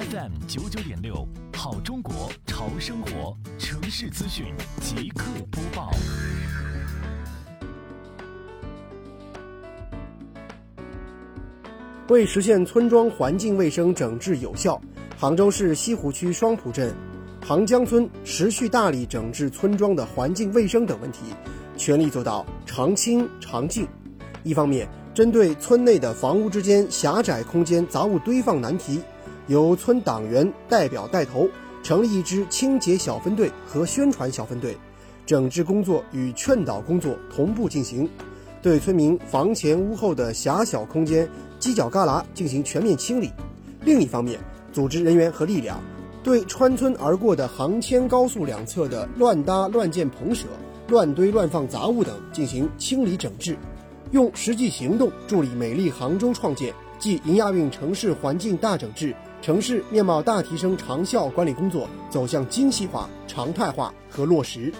FM 九九点六，好中国潮生活城市资讯即刻播报。为实现村庄环境卫生整治有效，杭州市西湖区双浦镇杭江村持续大力整治村庄的环境卫生等问题，全力做到常清常净。一方面，针对村内的房屋之间狭窄空间杂物堆放难题，由村党员代表带头，成立一支清洁小分队和宣传小分队，整治工作与劝导工作同步进行，对村民房前屋后的狭小空间、犄角旮旯进行全面清理。另一方面，组织人员和力量，对穿村而过的杭千高速两侧的乱搭乱建棚舍、乱堆乱放杂物等进行清理整治。用实际行动助力美丽杭州创建暨迎亚运城市环境大整治、城市面貌大提升长效管理工作走向精细化、常态化和落实。